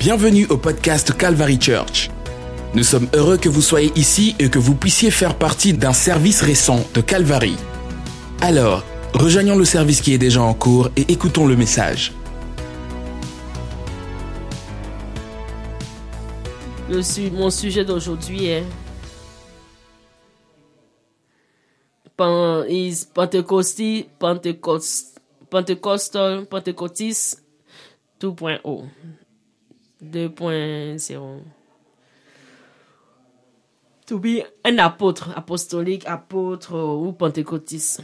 Bienvenue au podcast Calvary Church. Nous sommes heureux que vous soyez ici et que vous puissiez faire partie d'un service récent de Calvary. Alors, rejoignons le service qui est déjà en cours et écoutons le message. Mon sujet d'aujourd'hui est Pentecostal, Pentecotis 2.0. 2.0. To be un apôtre, apostolique, apôtre ou pentecôtiste.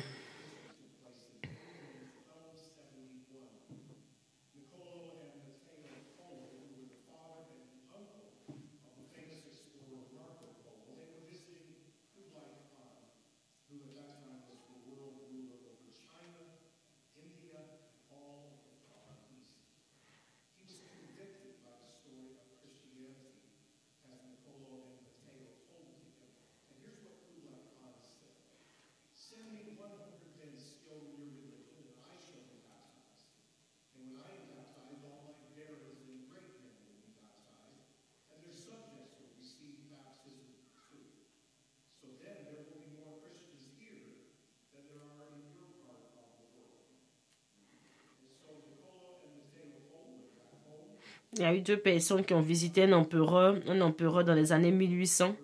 Il y a eu deux personnes qui ont visité un empereur, un empereur dans les années 1800.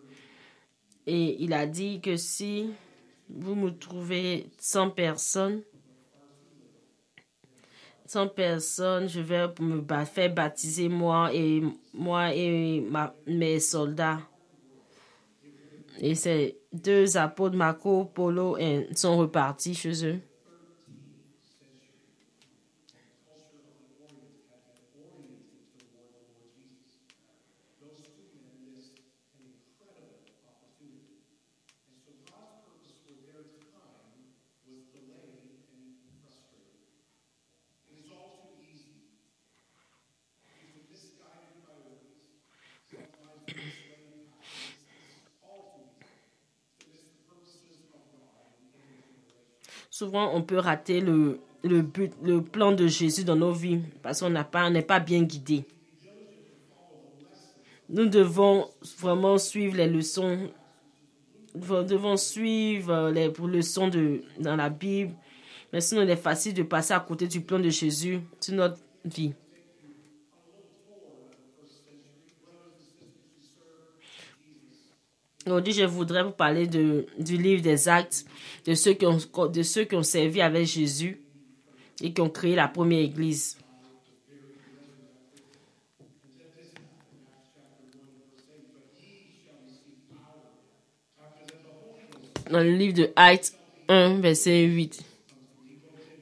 Et il a dit que si vous me trouvez 100 personnes, 100 personnes, je vais me faire baptiser moi et moi et mes soldats. Et ces deux apôtres, Marco Polo, sont repartis chez eux. Souvent, on peut rater le, le but, le plan de Jésus dans nos vies parce qu'on n'est pas bien guidé. Nous devons vraiment suivre les leçons. Nous devons suivre les leçons de, dans la Bible. Mais sinon, il est facile de passer à côté du plan de Jésus sur notre vie. Aujourd'hui, je voudrais vous parler de, du livre des actes, de ceux, qui ont, de ceux qui ont servi avec Jésus et qui ont créé la première église. Dans le livre de Actes 1, verset 8,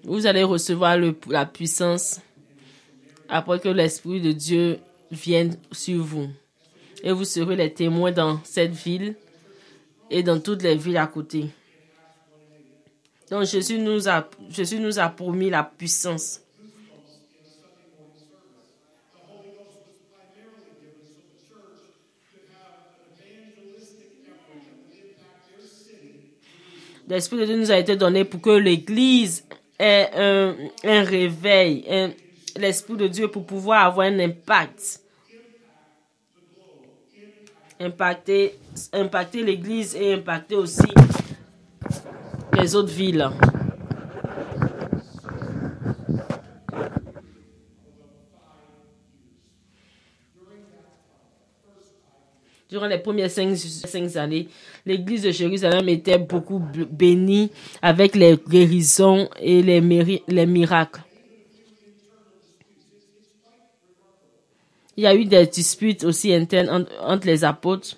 vous allez recevoir le- la puissance après que l'Esprit de Dieu vienne sur vous et vous serez les témoins dans cette ville et dans toutes les villes à côté. Donc Jésus nous a, Jésus nous a promis la puissance. L'Esprit de Dieu nous a été donné pour que l'Église ait un, un réveil, l'Esprit de Dieu pour pouvoir avoir un impact impacter, impacter l'Église et impacter aussi les autres villes. Durant les premières cinq, années, l'église de Jérusalem était beaucoup bénie avec les guérisons et les miracles. Il y a eu des disputes aussi internes entre, les apôtres.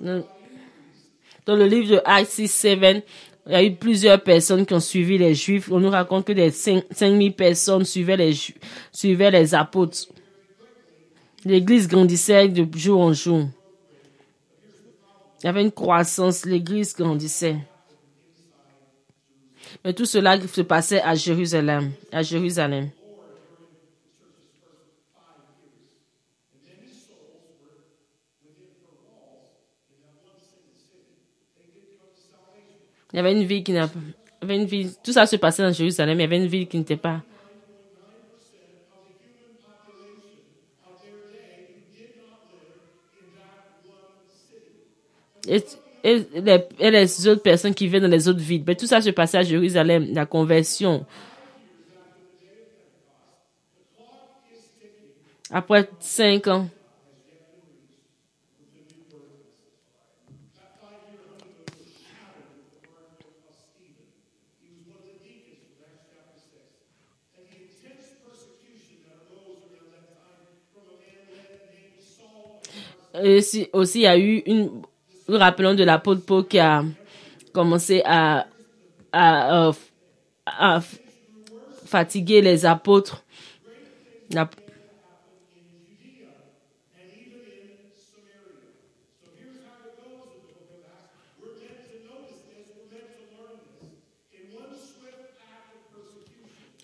Dans le livre de Acts 6, 7, il y a eu plusieurs personnes qui ont suivi les Juifs. On nous raconte que des 5 5000 personnes suivaient les, suivaient les apôtres. L'Église grandissait de jour en jour. Il y avait une croissance, l'Église grandissait. Mais tout cela se passait à Jérusalem. À Jérusalem. Il y avait une ville qui n'a avait une ville. Tout ça se passait dans Jérusalem, il y avait une ville qui n'était pas Et, les, autres personnes qui viennent dans les autres villes. Mais tout ça se passait à Jérusalem, la conversion. Après cinq ans. Et aussi, il y a eu une, nous rappelons de l'apôtre Paul qui a commencé à, euh, fatiguer les apôtres. La-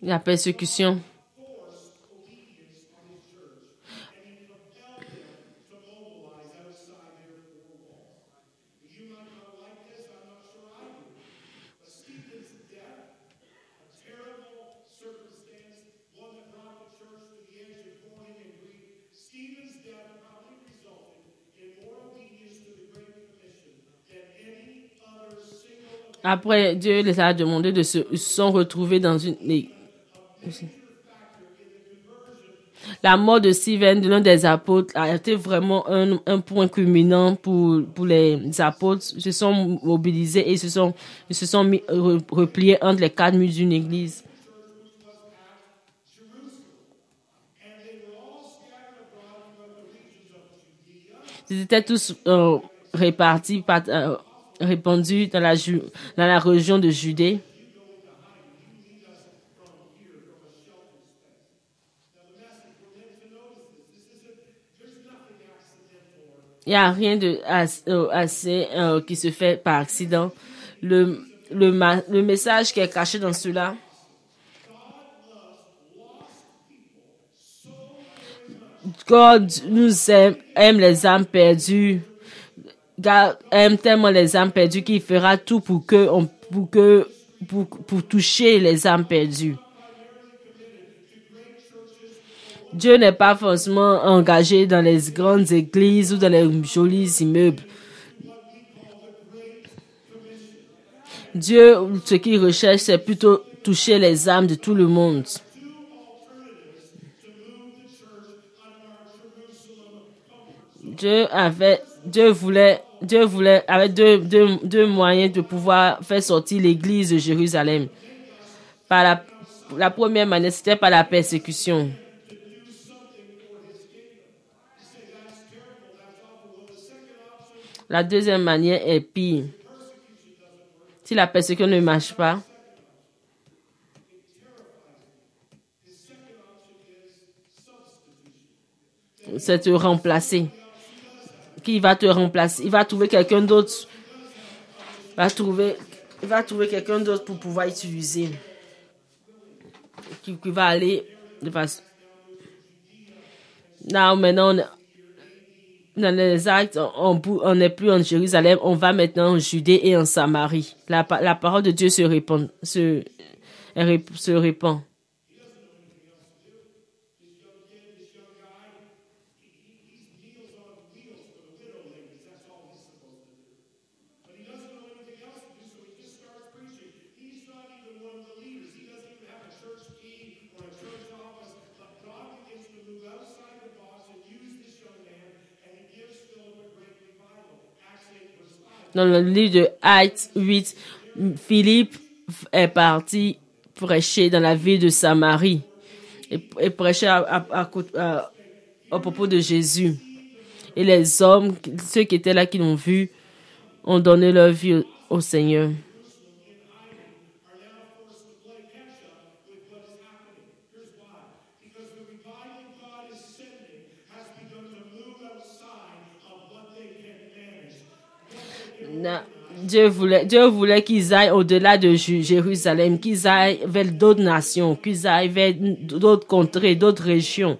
La persécution. Après, Dieu les a demandé de se ils sont retrouvés dans une. La mort de Stephen, de l'un des apôtres, a été vraiment un, un point culminant pour, pour les apôtres. Ils se sont mobilisés et se sont, se sont repliés entre les quatre murs d'une église. Ils étaient tous euh, répartis, par- euh, répandus dans la, région de Judée. Il n'y a rien de euh, assez euh, qui se fait par accident. Le, le message qui est caché dans cela, God nous aime, aime les âmes perdues. Aime tellement les âmes perdues qu'il fera tout pour que, pour que, pour, pour toucher les âmes perdues. Dieu n'est pas forcément engagé dans les grandes églises ou dans les jolis immeubles. Dieu, ce qu'il recherche, c'est plutôt toucher les âmes de tout le monde. Dieu avait, Dieu voulait, Dieu voulait, avait deux, moyens de pouvoir faire sortir l'église de Jérusalem. Par la, la première manière, c'était par la persécution. La deuxième manière est pire. Si la persécution ne marche pas, c'est te remplacer. Qui va te remplacer? Il va trouver quelqu'un d'autre. Va trouver, il va trouver quelqu'un d'autre pour pouvoir utiliser. Qui, va aller de façon. Là, maintenant, on dans les actes, on n'est plus en Jérusalem, on va maintenant en Judée et en Samarie. La, la parole de Dieu se répand. Se, se répand. Dans le livre de Actes 8, Philippe est parti prêcher dans la ville de Samarie et, prêcher à, propos de Jésus. Et les hommes, ceux qui étaient là, qui l'ont vu, ont donné leur vie au Seigneur. Dieu voulait, Dieu voulait qu'ils aillent au-delà de Jérusalem, qu'ils aillent vers d'autres nations, qu'ils aillent vers d'autres contrées, d'autres régions.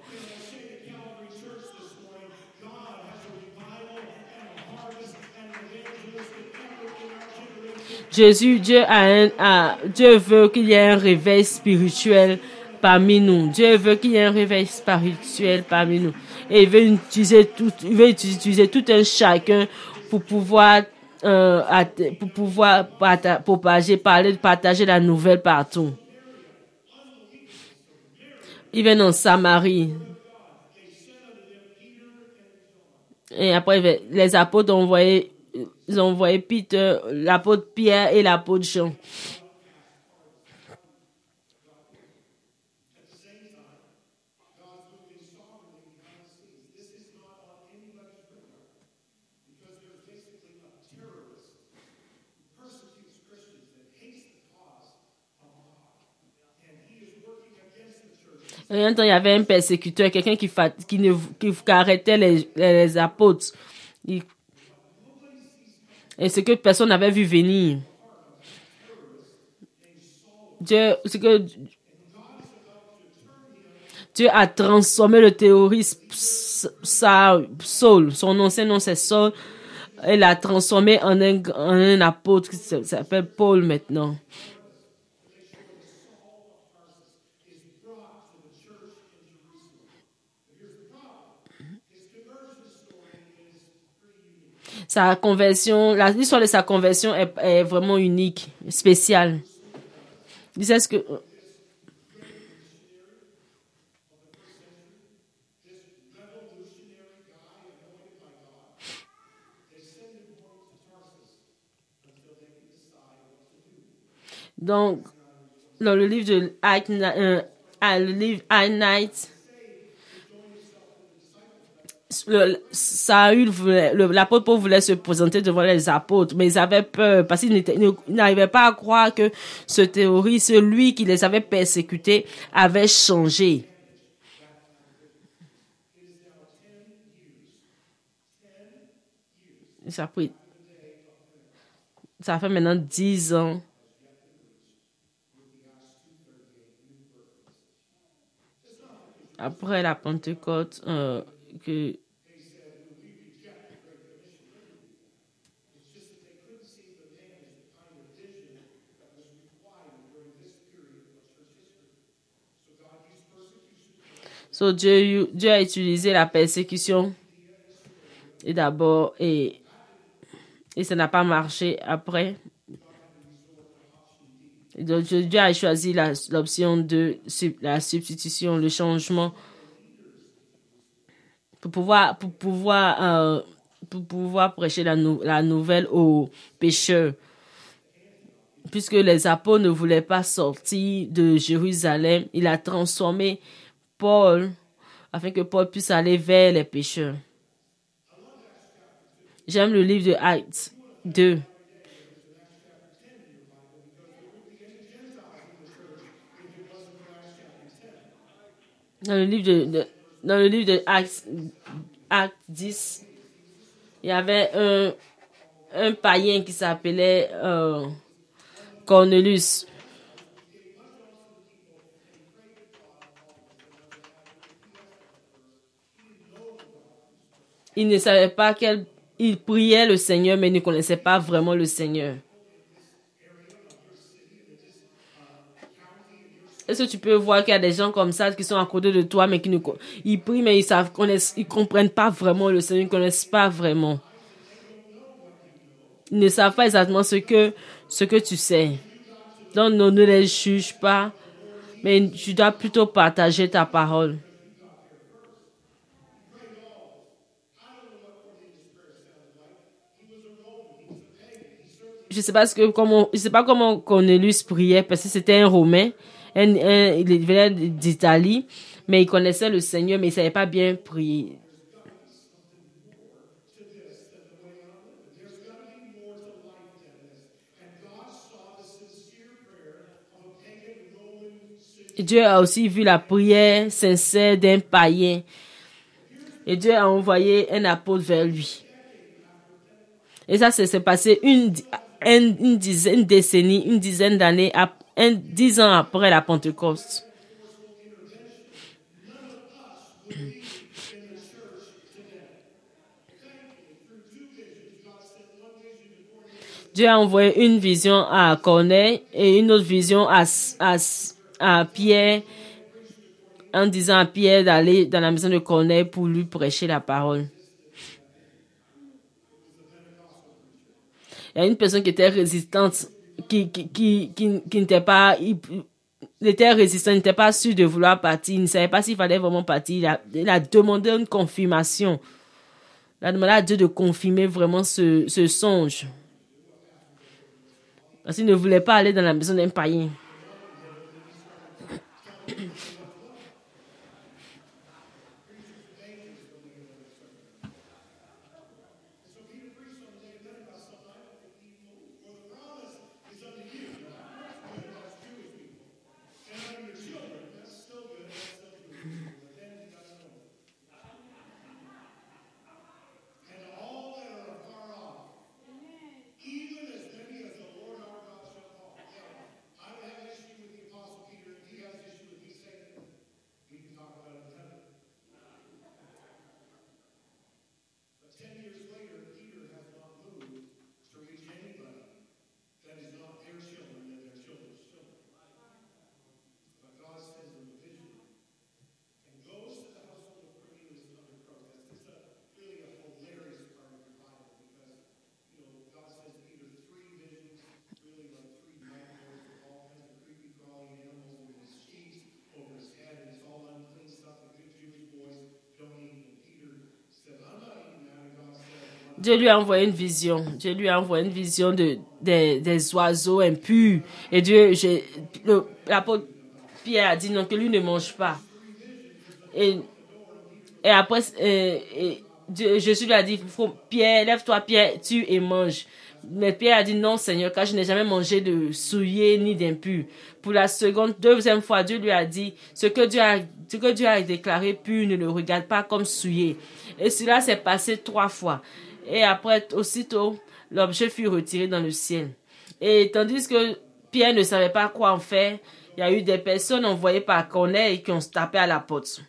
Jésus, Dieu, a un, a- Dieu veut qu'il y ait un réveil spirituel parmi nous. Dieu veut qu'il y ait un réveil spirituel parmi nous. Et il veut utiliser tout, il veut utiliser tout un chacun pour pouvoir, euh, pour pouvoir propager, parler, partager la nouvelle partout. Il vient en Samarie. Et après, les apôtres ont envoyé, ils ont envoyé Peter, l'apôtre Pierre et l'apôtre Jean. Il y avait un persécuteur, quelqu'un qui, fa- qui, ne, qui, arrêtait les, les apôtres. Et ce que personne n'avait vu venir. Dieu, ce que Dieu a transformé le terroriste, sa, Saul, son ancien nom c'est Saul, il l'a transformé en un, en un apôtre qui s'appelle Paul maintenant. Sa conversion, l'histoire de sa conversion est, vraiment unique, spéciale. Il sait ce que. Donc, dans le livre de euh, ah, I Night, le- l'apôtre Paul voulait se présenter devant les apôtres, mais ils avaient peur parce qu'ils n'arrivaient pas à croire que ce terroriste, lui qui les avait persécutés, avait changé. Ça fait maintenant dix ans. Après la Pentecôte, euh, que So Dieu, a utilisé la persécution et d'abord et, et ça n'a pas marché après. Et donc Dieu a choisi l'option de la substitution, le changement pour pouvoir pour pouvoir euh, pour pouvoir prêcher la, nou- la nouvelle aux pécheurs. Puisque les apôtres ne voulaient pas sortir de Jérusalem, il a transformé Paul afin que Paul puisse aller vers les pécheurs. J'aime le livre de Actes 2. Dans le livre de, de- dans le livre de Actes, Actes 10, il y avait un, un païen qui s'appelait euh, Cornelius. Il ne savait pas quel... Il priait le Seigneur, mais il ne connaissait pas vraiment le Seigneur. Est-ce que tu peux voir qu'il y a des gens comme ça qui sont à côté de toi, mais qui ne ils prient, mais ils savent, connaissent, ils comprennent pas vraiment le Seigneur, ils connaissent pas vraiment. Ils ne savent pas exactement ce que, ce que tu sais. Donc, ne, ne les juge pas, mais tu dois plutôt partager ta parole. je sais pas ce que comment je sais pas comment Cornelius priait parce que c'était un Romain, un, un- il venait d'Italie, mais il connaissait le Seigneur, mais il savait pas bien prier. Dieu a aussi vu la prière sincère d'un païen. Et Dieu a envoyé un apôtre vers lui. Et ça, c'est c'est passé une, une dizaine, une décennie, une dizaine d'années, un, dix ans après la Pentecôte. Dieu a envoyé une vision à Corneille et une autre vision à, à, à Pierre en disant à Pierre d'aller dans la maison de Corneille pour lui prêcher la parole. Il y a une personne qui était résistante, qui, qui, qui, qui, n'était pas, il, était résistant, il n'était pas sûr de vouloir partir, il ne savait pas s'il fallait vraiment partir. Il a, il demandé une confirmation. Il a demandé à Dieu de confirmer vraiment ce, ce songe. Parce qu'il ne voulait pas aller dans la maison d'un païen. Dieu lui a envoyé une vision. Dieu lui a envoyé une vision de, des, oiseaux impurs. Et Dieu, l'apôtre Pierre a dit non, que lui ne mange pas. Et, et après, Jésus lui a dit, Pierre, lève-toi, Pierre, tu et mange. Mais Pierre a dit non, Seigneur, car je n'ai jamais mangé de souillé ni d'impur. Pour la seconde, deuxième fois, Dieu lui a dit, ce que Dieu a, ce que Dieu a déclaré pur, ne le regarde pas comme souillé. Et cela s'est passé trois fois. Et après, aussitôt, l'objet fut retiré dans le ciel. Et tandis que Pierre ne savait pas quoi en faire, il y a eu des personnes envoyées par Corneille qui ont tapé à la porte.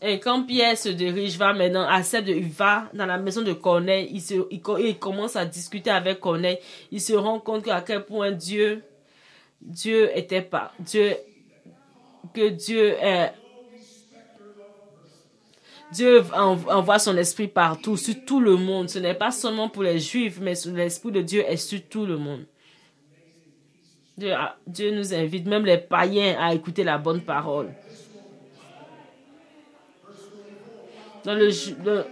Et quand Pierre se dirige, va maintenant, accepte, il va dans la maison de Corneille, il, commence à discuter avec Corneille, il se rend compte à quel point Dieu, Dieu était pas, Dieu, que Dieu est, Dieu envoie son esprit partout, sur tout le monde. Ce n'est pas seulement pour les juifs, mais l'esprit de Dieu est sur tout le monde. Dieu, nous invite, même les païens, à écouter la bonne parole. Dans le,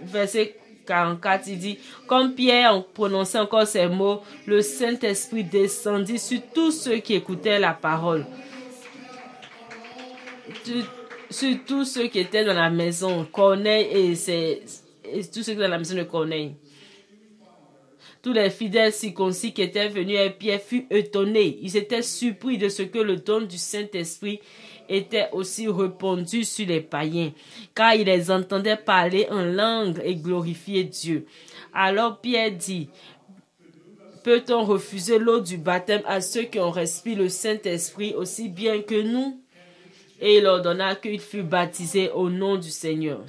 verset 44, il dit, comme Pierre prononçait encore ces mots, le Saint-Esprit descendit sur tous ceux qui écoutaient la parole. Sur tous ceux qui étaient dans la maison, Corneille et, ses, et tous ceux qui étaient dans la maison de Corneille. Tous les fidèles circoncis qui étaient venus à Pierre furent étonnés. Ils étaient surpris de ce que le don du Saint-Esprit était aussi répandu sur les païens, car ils les entendaient parler en langue et glorifier Dieu. Alors Pierre dit, Peut-on refuser l'eau du baptême à ceux qui ont reçu le Saint-Esprit aussi bien que nous? Et il ordonna qu'ils furent baptisés au nom du Seigneur.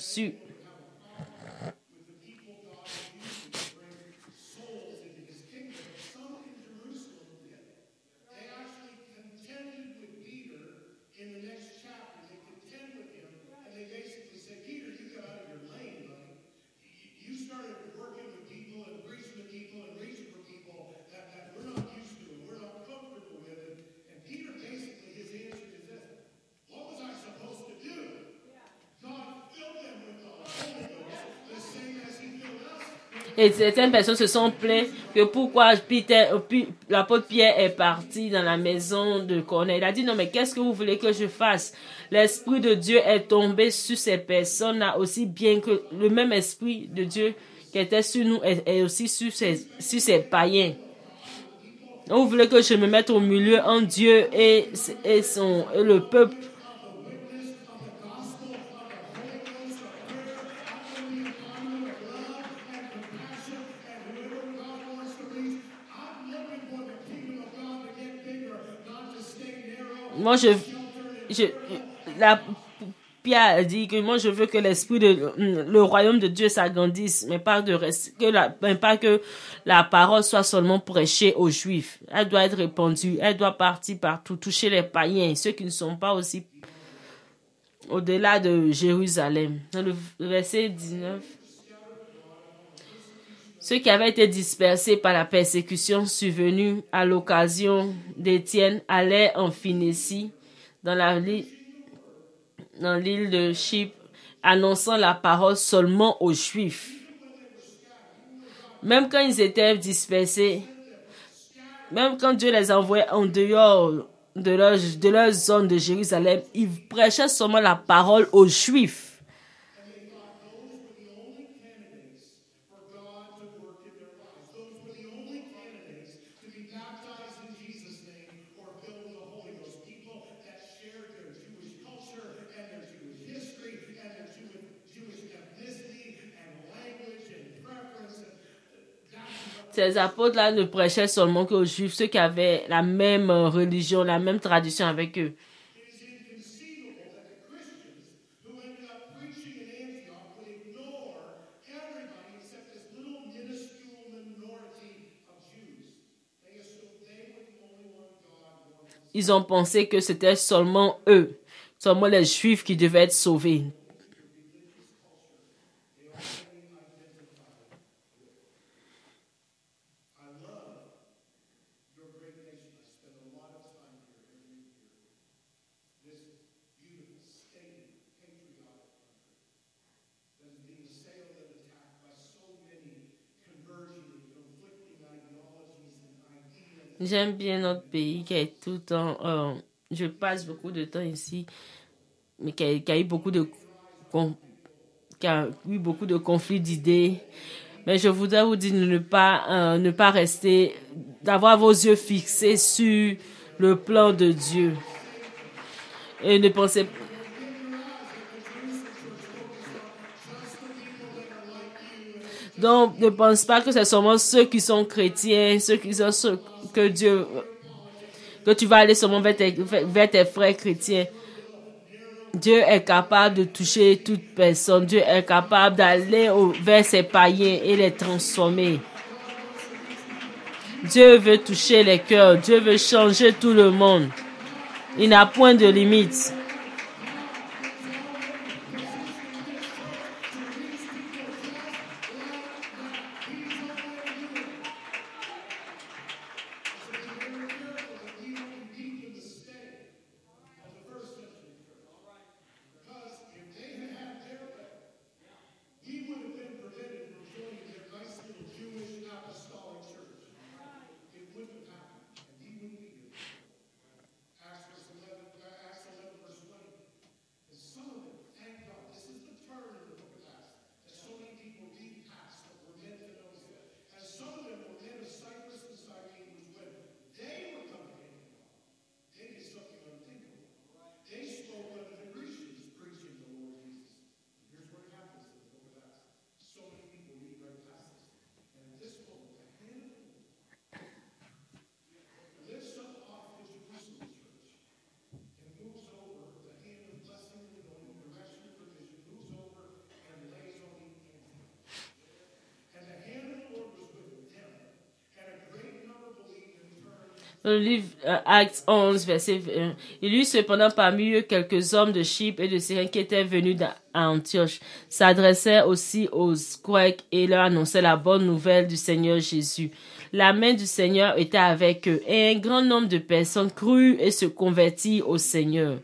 Et certaines personnes se sont plaintes que pourquoi Peter, l'apôtre Pierre est parti dans la maison de Corneille. Il a dit non, mais qu'est-ce que vous voulez que je fasse? L'Esprit de Dieu est tombé sur ces personnes-là aussi bien que le même Esprit de Dieu qui était sur nous est, aussi sur ces, sur ces païens. Vous voulez que je me mette au milieu en Dieu et, et, son, et le peuple? Moi, je, je, la, Pierre dit que moi je veux que l'esprit de le royaume de Dieu s'agrandisse, mais pas de que la, pas que la parole soit seulement prêchée aux Juifs. Elle doit être répandue, elle doit partir partout, toucher les païens, ceux qui ne sont pas aussi au-delà de Jérusalem. Dans le verset 19. Ceux qui avaient été dispersés par la persécution survenue à l'occasion d'Étienne allaient en Phénicie, dans l'île de Chypre, annonçant la parole seulement aux Juifs. Même quand ils étaient dispersés, même quand Dieu les envoyait en dehors de leur zone de Jérusalem, ils prêchaient seulement la parole aux Juifs. Ces apôtres-là ne prêchaient seulement qu'aux Juifs, ceux qui avaient la même euh, religion, la même tradition avec eux. Ils ont pensé que c'était seulement eux, seulement les Juifs qui devaient être sauvés. J'aime bien notre pays qui est tout le temps. Euh, je passe beaucoup de temps ici, mais qui a, eu beaucoup de qui a eu beaucoup de conflits d'idées. Mais je voudrais vous dire de ne pas euh, ne pas rester, d'avoir vos yeux fixés sur le plan de Dieu et ne pensez Donc, ne pense pas que c'est seulement ceux qui sont chrétiens, ceux qui sont ceux que Dieu, que tu vas aller seulement vers tes, vers tes frères chrétiens. Dieu est capable de toucher toute personne. Dieu est capable d'aller vers ses païens et les transformer. Dieu veut toucher les cœurs. Dieu veut changer tout le monde. Il n'a point de limite. Dans le livre euh, Acte 11, verset 1, il y eut cependant parmi eux quelques hommes de Chypre et de Syrie qui étaient venus à Antioche, s'adressaient aussi aux Grecs et leur annonçaient la bonne nouvelle du Seigneur Jésus. La main du Seigneur était avec eux et un grand nombre de personnes crurent et se convertirent au Seigneur.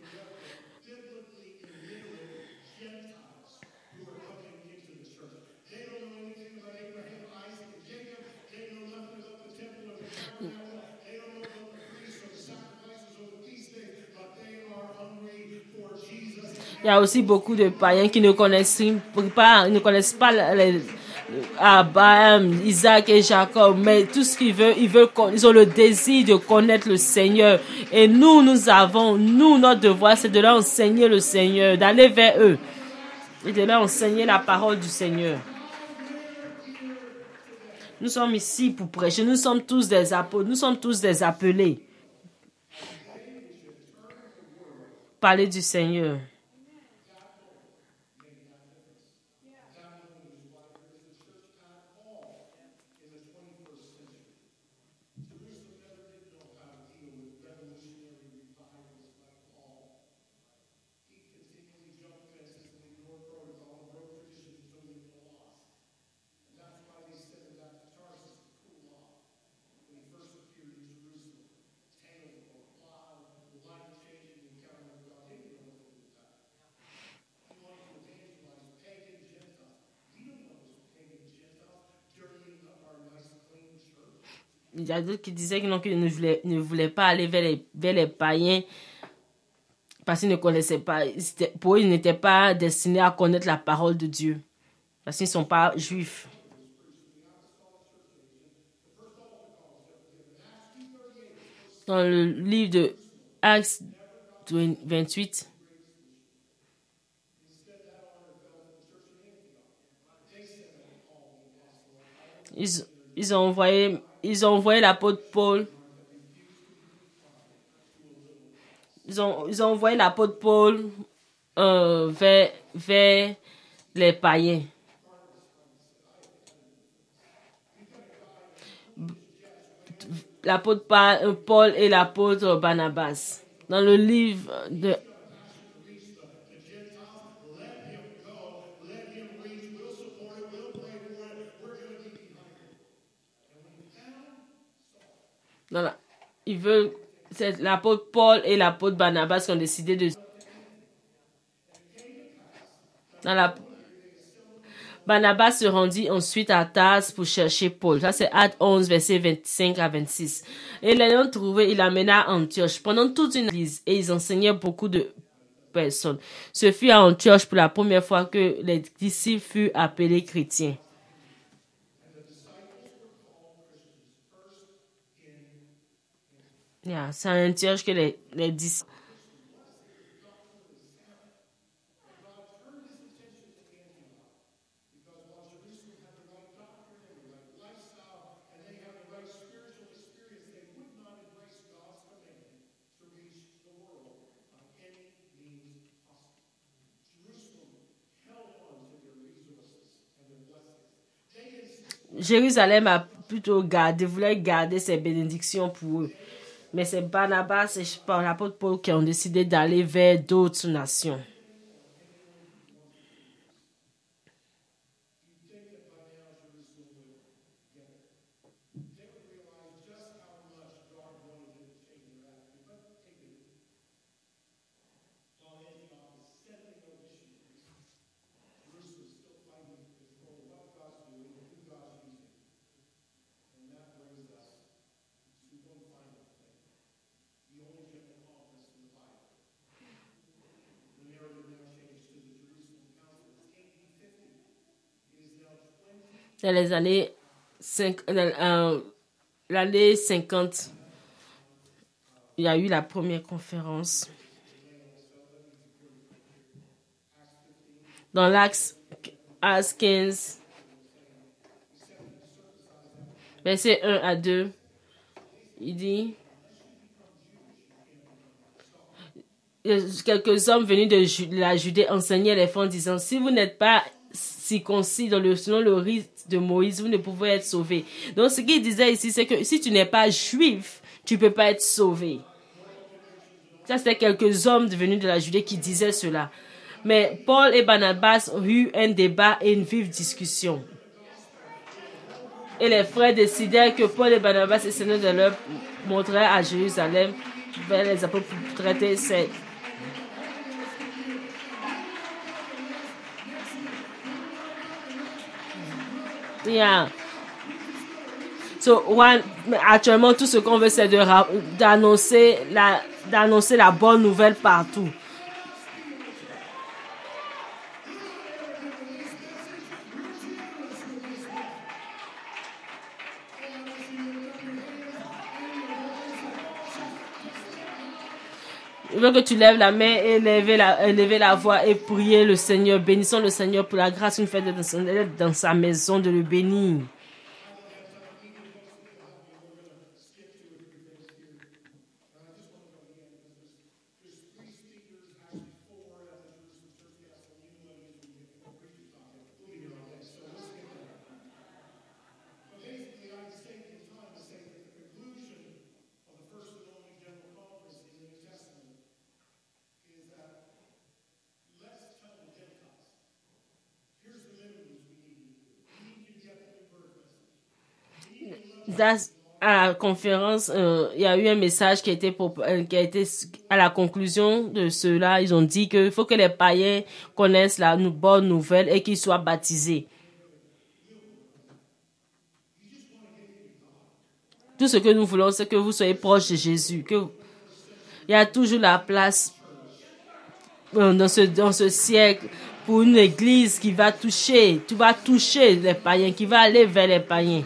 Il y a aussi beaucoup de païens qui ne connaissent pas, ne connaissent pas les, Abraham, Isaac et Jacob, mais tout ce qu'ils veulent, ils veulent, ils ont le désir de connaître le Seigneur. Et nous, nous avons, nous, notre devoir, c'est de leur enseigner le Seigneur, d'aller vers eux et de leur enseigner la parole du Seigneur. Nous sommes ici pour prêcher. Nous sommes tous des apôtres. Nous sommes tous des appelés. Parler du Seigneur. Il y a d'autres qui disaient qu'ils ne voulaient, ne voulaient pas aller vers les, païens parce qu'ils ne connaissaient pas. Pour eux, ils n'étaient pas destinés à connaître la parole de Dieu parce qu'ils ne sont pas juifs. Dans le livre de Actes 28, ils, ils ont envoyé, ils ont envoyé l'apôtre Paul. Ils ont, ils ont envoyé l'apôtre Paul euh, vers, vers les païens. L'apôtre Paul et l'apôtre Barnabas. Dans le livre de Ils veulent. C'est l'apôtre Paul et l'apôtre Barnabas qui ont décidé de. Dans. Barnabas se rendit ensuite à Tars pour chercher Paul. Ça, c'est Acte 11, verset 25 à 26. Et l'ayant trouvé, il l'amena à Antioche pendant toute une église et ils enseignaient beaucoup de personnes. Ce fut à Antioche pour la première fois que les disciples furent appelés chrétiens. Yeah, c'est un tiers que les, les disciples. Jérusalem a plutôt gardé, voulait garder ses bénédictions pour eux. Mais c'est Barnabas et l'apôtre Paul qui ont décidé d'aller vers d'autres nations. Dans les années 5, euh, 50, il y a eu la première conférence. Dans l'axe 15, verset 1 à 2, il dit quelques hommes venus de la Judée enseignaient les femmes disant si vous n'êtes pas circoncis dans le, le rite de Moïse, vous ne pouvez être sauvé. Donc, ce qu'il disait ici, c'est que si tu n'es pas juif, tu peux pas être sauvé. Ça, c'était quelques hommes venus de la Judée qui disaient cela. Mais Paul et Barnabas ont eu un débat et une vive discussion. Et les frères décidèrent que Paul et Barnabas essayaient de leur montrer à Jérusalem vers les apôtres pour traiter cette Yeah. So, one, actuellement, tout ce qu'on veut, c'est d'annoncer la, d'annoncer la bonne nouvelle partout. Veux que tu lèves la main et la, voix et prier le Seigneur. Bénissons le Seigneur pour la grâce une fête d'être dans sa maison, de le bénir. À la conférence, euh, il y a eu un message qui a été euh, qui à la conclusion de cela. Ils ont dit qu'il faut que les païens connaissent la bonne nouvelle et qu'ils soient baptisés. tout ce que nous voulons, c'est que vous soyez proche de Jésus. Il y a toujours la place euh, dans ce, dans ce siècle pour une église qui va toucher, tu vas toucher les païens, qui va aller vers les païens.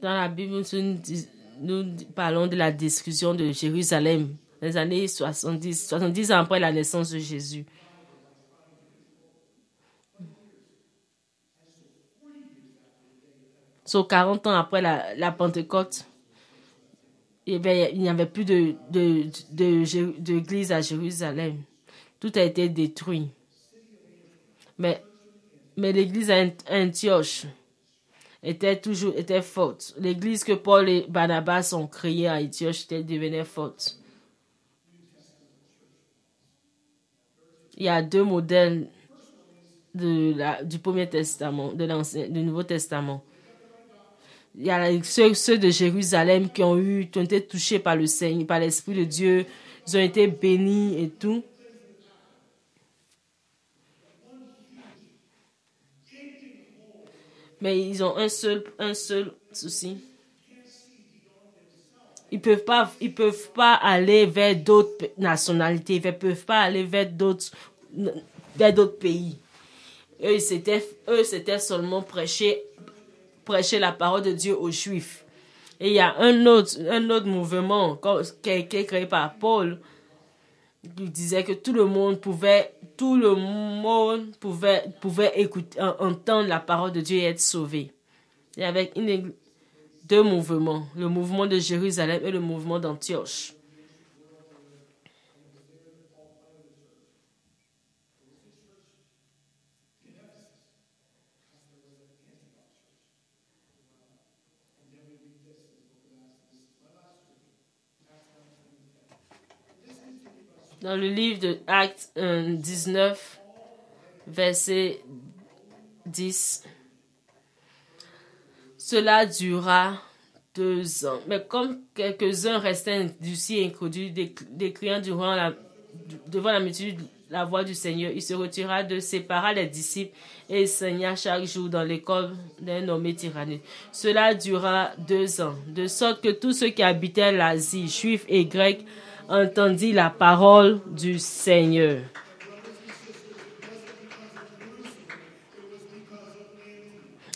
Dans la Bible, nous, parlons de la destruction de Jérusalem les années 70, 70 ans après la naissance de Jésus. So, 40 ans après la, Pentecôte, eh bien, il n'y avait plus de, de, de, d'église à Jérusalem. Tout a été détruit. Mais, mais l'église à Ant- Antioche était toujours était forte. L'église que Paul et Barnabas ont créée à Antioche était devenue forte. Il y a deux modèles de la, du Premier Testament, de l'Ancien, du Nouveau Testament. Il y a ceux, ceux de Jérusalem qui ont eu, qui ont été touchés par le Seigneur, par l'Esprit de Dieu. Ils ont été bénis et tout. Mais ils ont un seul, un seul souci. Ils peuvent peuvent pas aller vers d'autres nationalités. Ils peuvent pas aller vers d'autres, vers d'autres pays. Eux, c'était, eux, c'était seulement prêcher, prêcher la parole de Dieu aux Juifs. Et il y a un autre, un autre mouvement qui a créé par Paul qui disait que tout le monde pouvait, tout le monde pouvait, pouvait écouter, en- entendre la parole de Dieu et être sauvé. Et avec une deux mouvements, le mouvement de Jérusalem et le mouvement d'Antioche. Dans le livre de Actes euh, 19, verset 10, cela dura deux ans. Mais comme quelques-uns restaient indulcis et incrédules, déc- décriant devant la multitude la voix du Seigneur, il se retira de sépara les disciples et enseigna chaque jour dans l'école d'un nommé Tyrannus. Cela dura deux ans, de sorte que tous ceux qui habitaient l'Asie, juifs et grecs, entendirent la parole du Seigneur.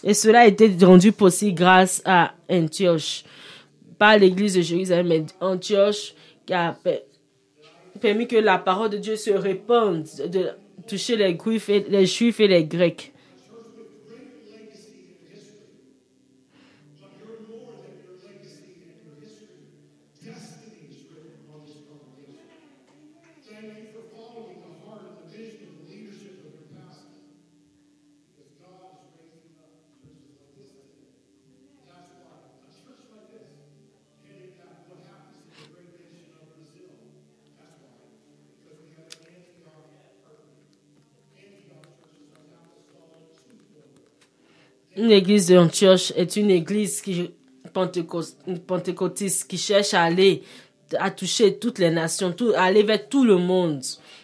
Et cela a été rendu possible grâce à Antioche, pas l'église de Jérusalem, mais Antioche qui a per- permis que la parole de Dieu se répande, de toucher les, juifs et les grecs. Une église d'Antioche est une église qui pentecôtiste qui cherche à aller à toucher toutes les nations, tout, à aller vers tout le monde,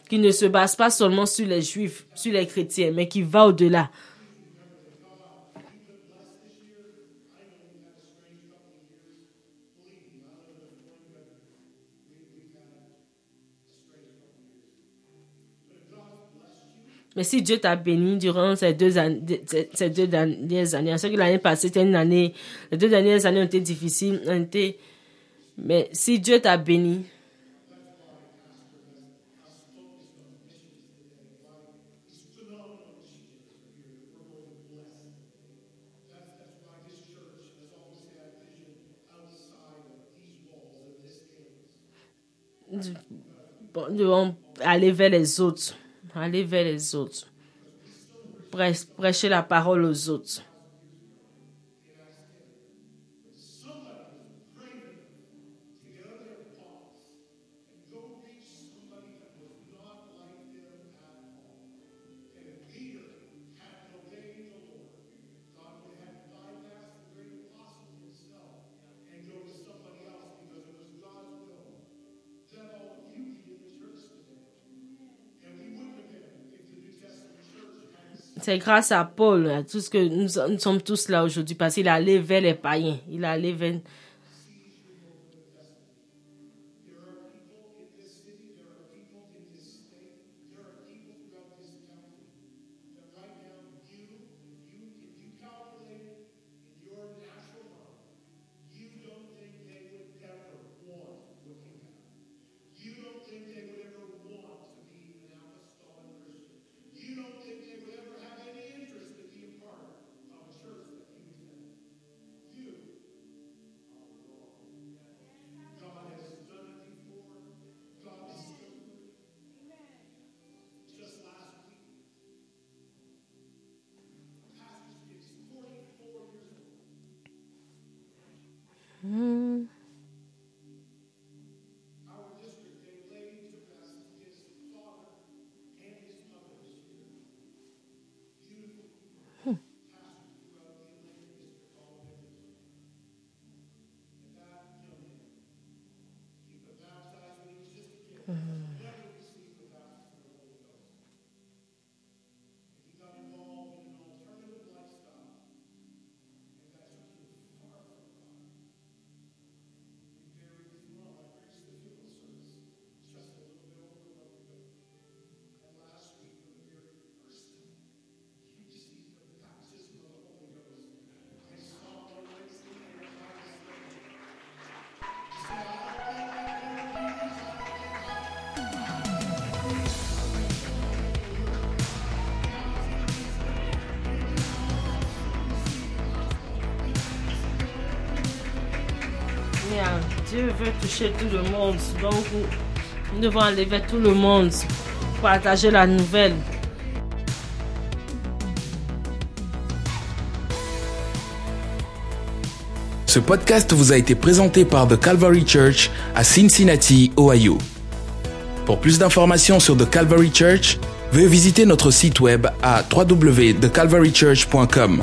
qui ne se base pas seulement sur les juifs, sur les chrétiens, mais qui va au-delà. Mais si Dieu t'a béni durant ces deux, ces deux dernières années, ce que l'année passée était une année, les deux dernières années ont été difficiles, ont été, mais si Dieu t'a béni, bon, nous devons aller vers les autres, aller vers les autres, Prêch- prêcher la parole aux autres. Grâce à Paul, à tout ce que nous, sommes tous là aujourd'hui, parce qu'il allé vers les païens. Il allé vers Dieu veut toucher tout le monde. Donc, nous devons aller vers tout le monde, partager la nouvelle. Ce podcast vous a été présenté par The Calvary Church à Cincinnati, Ohio. Pour plus d'informations sur The Calvary Church, veuillez visiter notre site web à www.thecalvarychurch.com.